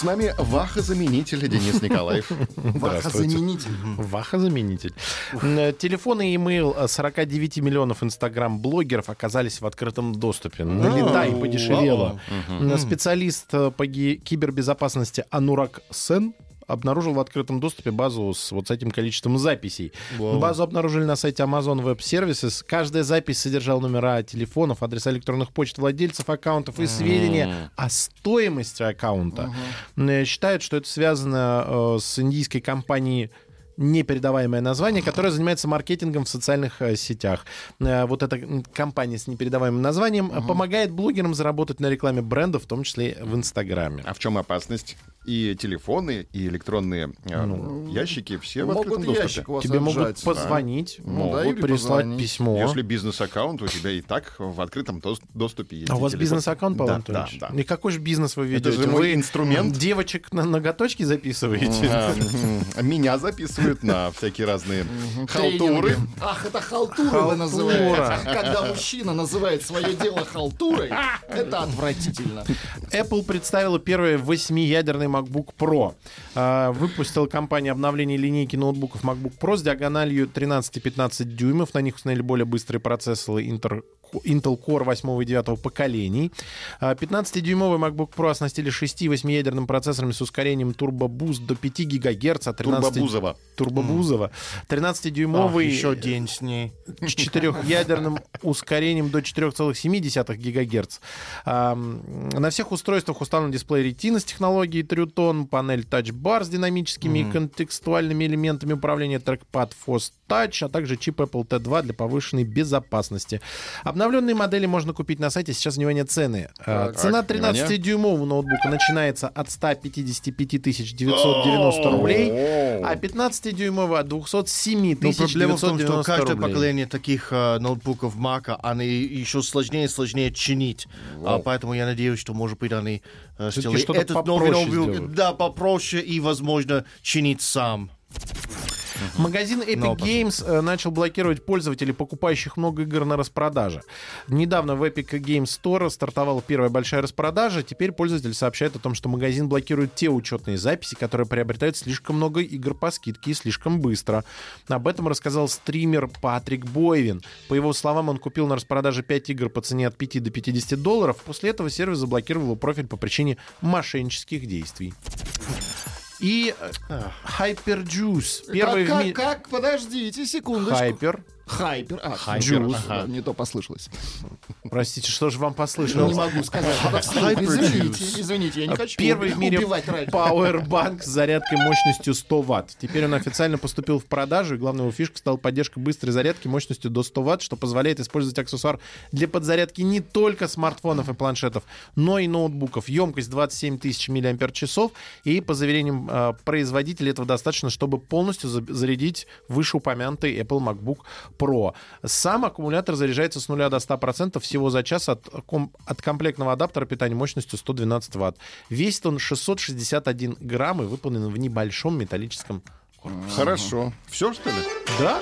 С нами Ваха-заменитель Денис Николаев. Ваха-заменитель. Ваха-заменитель. М, Телефоны и имейл 49 миллионов инстаграм-блогеров оказались в открытом доступе. Налетай, подешевело. М, Специалист э, по кибербезопасности Анурак Сен обнаружил в открытом доступе базу с вот с этим количеством записей. Базу обнаружили на сайте Amazon Web Services. Каждая запись содержала номера телефонов, адреса электронных почт владельцев аккаунтов и сведения о стоимости аккаунта. М, Считают, что это связано э, с индийской компанией непередаваемое название, которое занимается маркетингом в социальных э, сетях. Э, Вот эта компания с непередаваемым названием э, помогает блогерам заработать на рекламе брендов, в том числе в Инстаграме. А в чем опасность? И телефоны, и электронные э, ящики все в открытом Могут доступе. ящик у вас Тебе могут отжать. позвонить, Ну да, могут или прислать позвонить. письмо. Если бизнес-аккаунт у тебя и так в открытом дос- доступе есть. А у вас бизнес-аккаунт, Павел Да, Анатольевич? да, да. И какой же бизнес вы ведете? же мой вы инструмент. девочек на ноготочки записываете? Меня записывают на всякие разные халтуры. Ах, это халтура, вы называете. Когда мужчина называет свое дело халтурой, это отвратительно. Apple представила первый восьмиядерный MacBook Pro. А, Выпустила компания обновление линейки ноутбуков MacBook Pro с диагональю 13 и 15 дюймов. На них установили более быстрые процессоры Inter- Intel Core 8 и 9 поколений. А, 15-дюймовый MacBook Pro оснастили 6 и 8-ядерным процессорами с ускорением Turbo Boost до 5 ГГц, а 13 Турбобузова. Турбобузова. 13-дюймовый Еще день с ней. с четырехъядерным ускорением до 4,7 ГГц. А, на всех устройствах установлен дисплей Retina с технологией True Tone, панель Touch Bar с динамическими и контекстуальными элементами управления, трекпад Force Touch, а также чип Apple T2 для повышенной безопасности. Обновленные модели можно купить на сайте. Сейчас, внимание, цены. А, Цена Так, внимание. 13-дюймового ноутбука начинается от 155 990 рублей, а 15-дюймового от 207 Но проблема в том, что 990 каждое рублей. поколение таких э, ноутбуков Мака, они еще сложнее и сложнее чинить. А, поэтому я надеюсь, что, может быть, они э, что-то этот новый попроще ноутбук, да, попроще и, возможно, чинить сам. Магазин Epic Но. Games э, начал блокировать пользователей, покупающих много игр на распродаже. Недавно в Epic Games Store стартовала первая большая распродажа. Теперь пользователь сообщает о том, что магазин блокирует те учетные записи, которые приобретают слишком много игр по скидке и слишком быстро. Об этом рассказал стример Патрик Бойвин. По его словам, он купил на распродаже 5 игр по цене от 5 до 50 долларов. После этого сервис заблокировал его профиль по причине мошеннических действий. И э, Hyperjuice. Первый как, ми- как? Подождите секундочку. Хайпер. Хайпер. А, Хайпер, Juice. ага. Не то послышалось. Простите, что же вам Не послышалось? могу сказать. Извините, извините, я не хочу Первый в мире. Powerbank с зарядкой мощностью 100 Вт. Теперь он официально поступил в продажу, и главной его фишкой стала поддержка быстрой зарядки мощностью до 100 Вт, что позволяет использовать аксессуар для подзарядки не только смартфонов и планшетов, но и ноутбуков. Емкость 27 тысяч мАч, и по заверениям э, производителя этого достаточно, чтобы полностью за- зарядить вышеупомянутый Apple MacBook Pro. Сам аккумулятор заряжается с 0 до 100% всего за час от, ком- от комплектного адаптера питания мощностью 112 Вт. Весит он 661 грамм и выполнен в небольшом металлическом корпусе. Хорошо. Все, что ли? Да?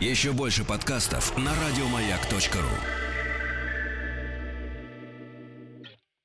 Еще больше подкастов на радиомаяк.ру.